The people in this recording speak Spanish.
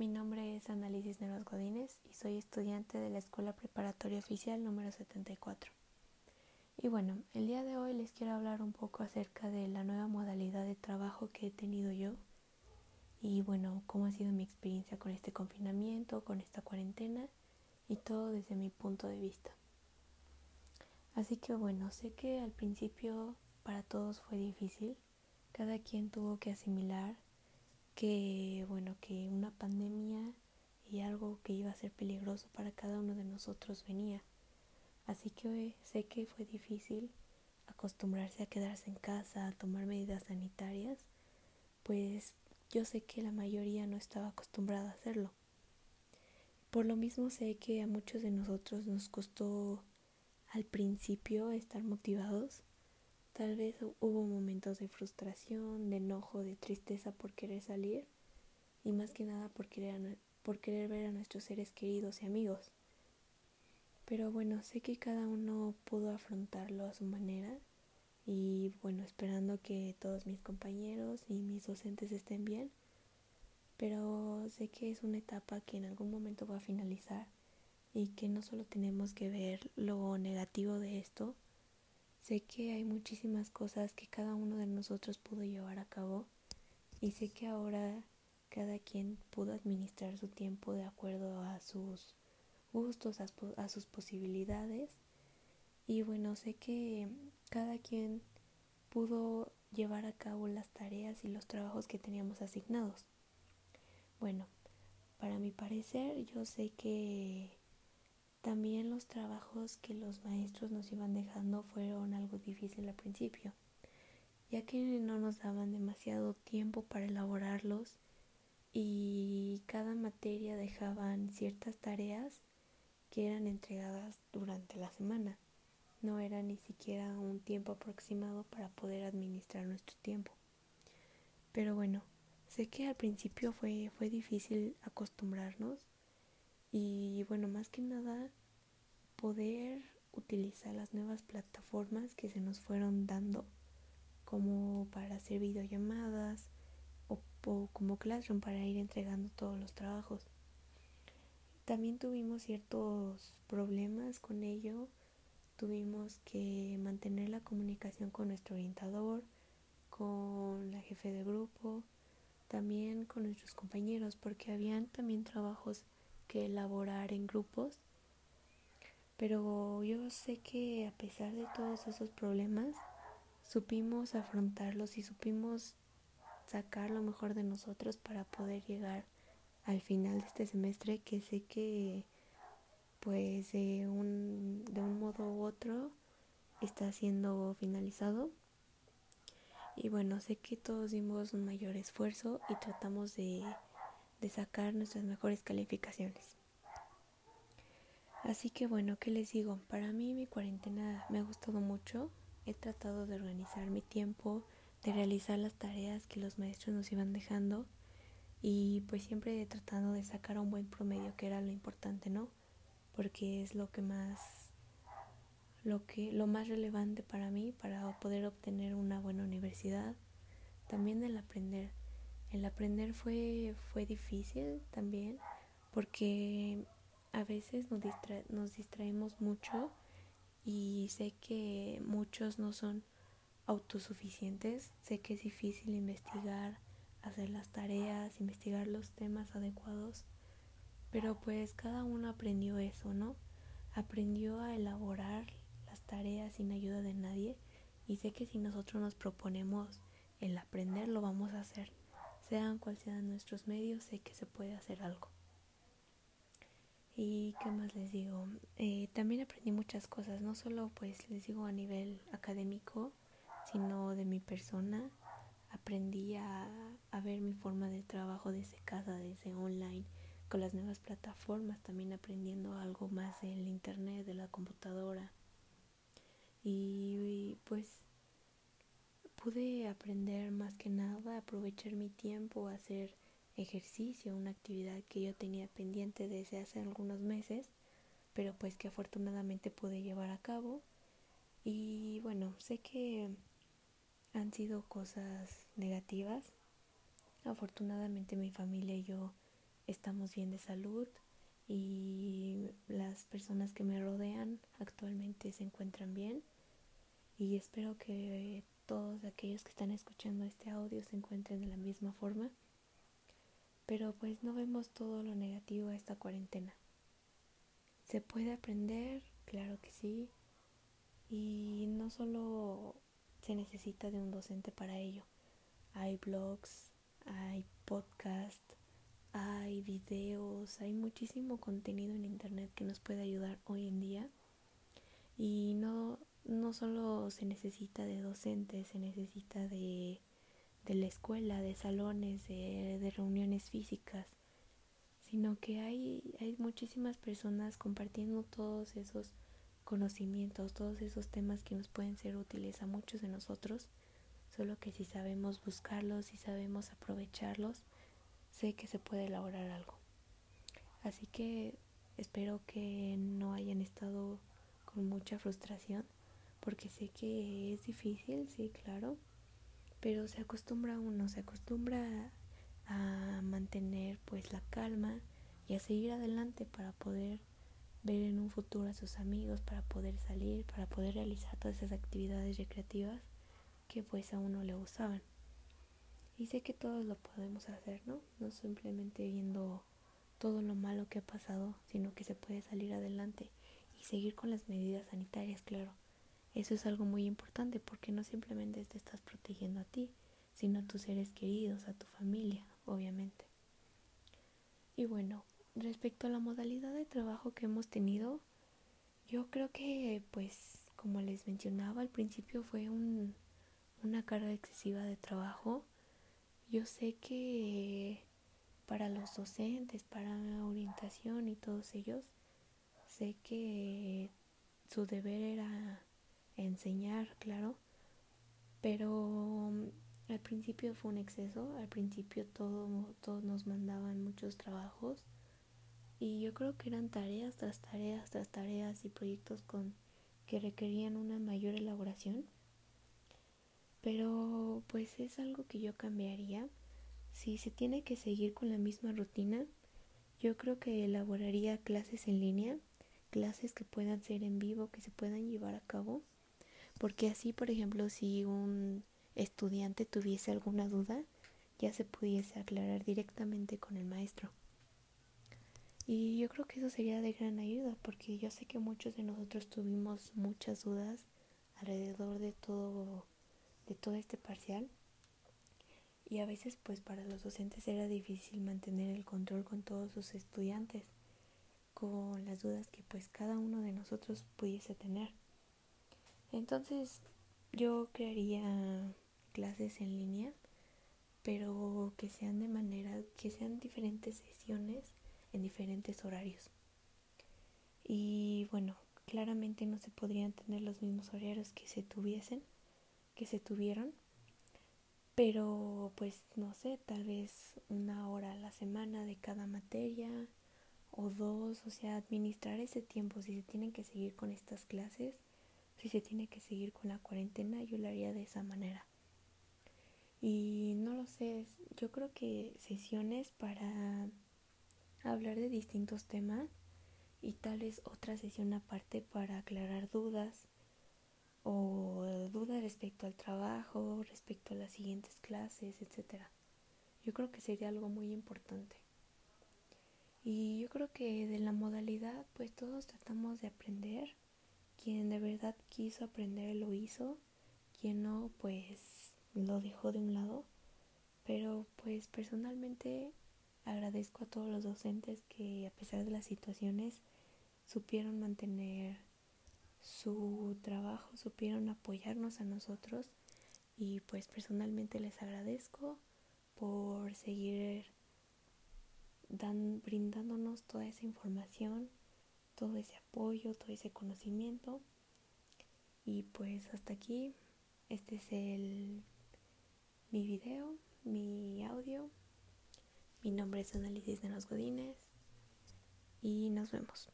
mi nombre es Análisis Neros Godínez y soy estudiante de la Escuela Preparatoria Oficial número 74. Y bueno, el día de hoy les quiero hablar un poco acerca de la nueva modalidad de trabajo que he tenido yo y bueno, cómo ha sido mi experiencia con este confinamiento, con esta cuarentena y todo desde mi punto de vista. Así que bueno, sé que al principio para todos fue difícil, cada quien tuvo que asimilar que bueno, que una pandemia y algo que iba a ser peligroso para cada uno de nosotros venía. Así que sé que fue difícil acostumbrarse a quedarse en casa, a tomar medidas sanitarias, pues yo sé que la mayoría no estaba acostumbrada a hacerlo. Por lo mismo sé que a muchos de nosotros nos costó al principio estar motivados Tal vez hubo momentos de frustración, de enojo, de tristeza por querer salir y más que nada por querer, por querer ver a nuestros seres queridos y amigos. Pero bueno, sé que cada uno pudo afrontarlo a su manera y bueno, esperando que todos mis compañeros y mis docentes estén bien. Pero sé que es una etapa que en algún momento va a finalizar y que no solo tenemos que ver lo negativo de esto, Sé que hay muchísimas cosas que cada uno de nosotros pudo llevar a cabo y sé que ahora cada quien pudo administrar su tiempo de acuerdo a sus gustos, a, sus posibilidades y bueno, sé que cada quien pudo llevar a cabo las tareas y los trabajos que teníamos asignados. Bueno, para mi parecer yo sé que también los trabajos que los maestros nos iban dejando fueron algo difícil al principio, ya que no nos daban demasiado tiempo para elaborarlos y cada materia dejaban ciertas tareas que eran entregadas durante la semana. No era ni siquiera un tiempo aproximado para poder administrar nuestro tiempo. Pero bueno, sé que al principio fue, fue difícil acostumbrarnos y bueno, más que nada poder utilizar las nuevas plataformas que se nos fueron dando como para hacer videollamadas o, como Classroom para ir entregando todos los trabajos. También tuvimos ciertos problemas con ello. Tuvimos que mantener la comunicación con nuestro orientador, con la jefe de grupo, también con nuestros compañeros, porque habían también trabajos que elaborar en grupos. Pero yo sé que a pesar de todos esos problemas, supimos afrontarlos y supimos sacar lo mejor de nosotros para poder llegar al final de este semestre que sé que pues de un, de un modo u otro está siendo finalizado y bueno sé que todos dimos un mayor esfuerzo y tratamos de de sacar nuestras mejores calificaciones. Así que bueno, ¿qué les digo? Para mí mi cuarentena me ha gustado mucho. He tratado de organizar mi tiempo, de realizar las tareas que los maestros nos iban dejando y pues siempre tratando de sacar un buen promedio, que era lo importante, ¿no? Porque es lo que más lo que lo más relevante para mí para poder obtener una buena universidad, también el aprender el aprender fue, fue difícil también porque a veces nos, nos distraemos mucho y sé que muchos no son autosuficientes, sé que es difícil investigar, hacer las tareas, investigar los temas adecuados, pero pues cada uno aprendió eso, ¿no? Aprendió a elaborar las tareas sin ayuda de nadie y sé que si nosotros nos proponemos el aprender lo vamos a hacer sean cual sean nuestros medios, sé que se puede hacer algo. Y qué más les digo, eh, también aprendí muchas cosas, no solo pues les digo a nivel académico, sino de mi persona. Aprendí a, a ver mi forma de trabajo desde casa, desde online, con las nuevas plataformas, también aprendiendo algo más del internet, de la computadora. Y pues pude aprender más que nada, aprovechar mi tiempo, hacer ejercicio, una actividad que yo tenía pendiente desde hace algunos meses, pero pues que afortunadamente pude llevar a cabo. Y bueno, sé que han sido cosas negativas. Afortunadamente mi familia y yo estamos bien de salud y las personas que me rodean actualmente se encuentran bien y espero que todos aquellos que están escuchando este audio se encuentren de la misma forma. Pero pues no vemos todo lo negativo a esta cuarentena. ¿Se puede aprender? Claro que sí. Y no solo se necesita de un docente para ello. Hay blogs, hay podcasts, hay videos, hay muchísimo contenido en internet que nos puede ayudar hoy en día. Y no, no solo se necesita de docentes, se necesita de, de la escuela, de salones, de, de, reuniones físicas, sino que hay, hay muchísimas personas compartiendo todos esos conocimientos, todos esos temas que nos pueden ser útiles a muchos de nosotros, solo que si sabemos buscarlos, si sabemos aprovecharlos, sé que se puede elaborar algo. Así que espero que no hayan estado con mucha frustración, porque sé que es difícil, sí, claro, pero se acostumbra uno, se acostumbra a mantener pues la calma y a seguir adelante para poder ver en un futuro a sus amigos, para poder salir, para poder realizar todas esas actividades recreativas que pues a uno le gustaban. Y sé que todos lo podemos hacer, ¿no? No simplemente viendo todo lo malo que ha pasado, sino que se puede salir adelante y seguir con las medidas sanitarias, claro. Eso es algo muy importante porque no simplemente te estás protegiendo a ti, sino a tus seres queridos, a tu familia, obviamente. Y bueno, respecto a la modalidad de trabajo que hemos tenido, yo creo que, pues, como les mencionaba al principio, fue un, una carga excesiva de trabajo yo sé que para los docentes, para la orientación y todos ellos, sé que su deber era enseñar, claro, pero mm, al principio fue un exceso, al principio todo, todos nos mandaban muchos trabajos y yo creo que eran tareas tras tareas tras tareas y proyectos con que requerían una mayor elaboración pero pues es algo que yo cambiaría. Si se tiene que seguir con la misma rutina, yo creo que elaboraría clases en línea, clases que puedan ser en vivo, que se puedan llevar a cabo, porque así, por ejemplo, si un estudiante tuviese alguna duda, ya se pudiese aclarar directamente con el maestro. Y yo creo que eso sería de gran ayuda, porque yo sé que muchos de nosotros tuvimos muchas dudas alrededor de todo de todo este parcial y a veces pues para los docentes era difícil mantener el control con todos sus estudiantes con las dudas que pues cada uno de nosotros pudiese tener entonces yo crearía clases en línea pero que sean de manera que sean diferentes sesiones en diferentes horarios. Y bueno claramente no se podrían tener los mismos horarios que se tuviesen que se tuvieron, pero pues no sé, tal vez una hora a la semana de cada materia o dos, o sea, administrar ese tiempo, si se tienen que seguir con estas clases, si se tiene que seguir con la cuarentena, yo lo haría de esa manera. Y no lo sé, yo creo que sesiones para hablar de distintos temas y tal vez otra sesión aparte para aclarar dudas o duda respecto al trabajo, respecto a las siguientes clases, etc. Yo creo que sería algo muy importante. Y yo creo que de la modalidad, pues todos tratamos de aprender. Quien de verdad quiso aprender lo hizo, quien no, pues lo dejó de un lado. Pero pues personalmente agradezco a todos los docentes que a pesar de las situaciones supieron mantener su trabajo, supieron apoyarnos a nosotros y pues personalmente les agradezco por seguir brindándonos toda esa información, todo ese apoyo, todo ese conocimiento. Y pues hasta aquí, este es el mi video, mi audio. Mi nombre es Análisis de los Godines y nos vemos.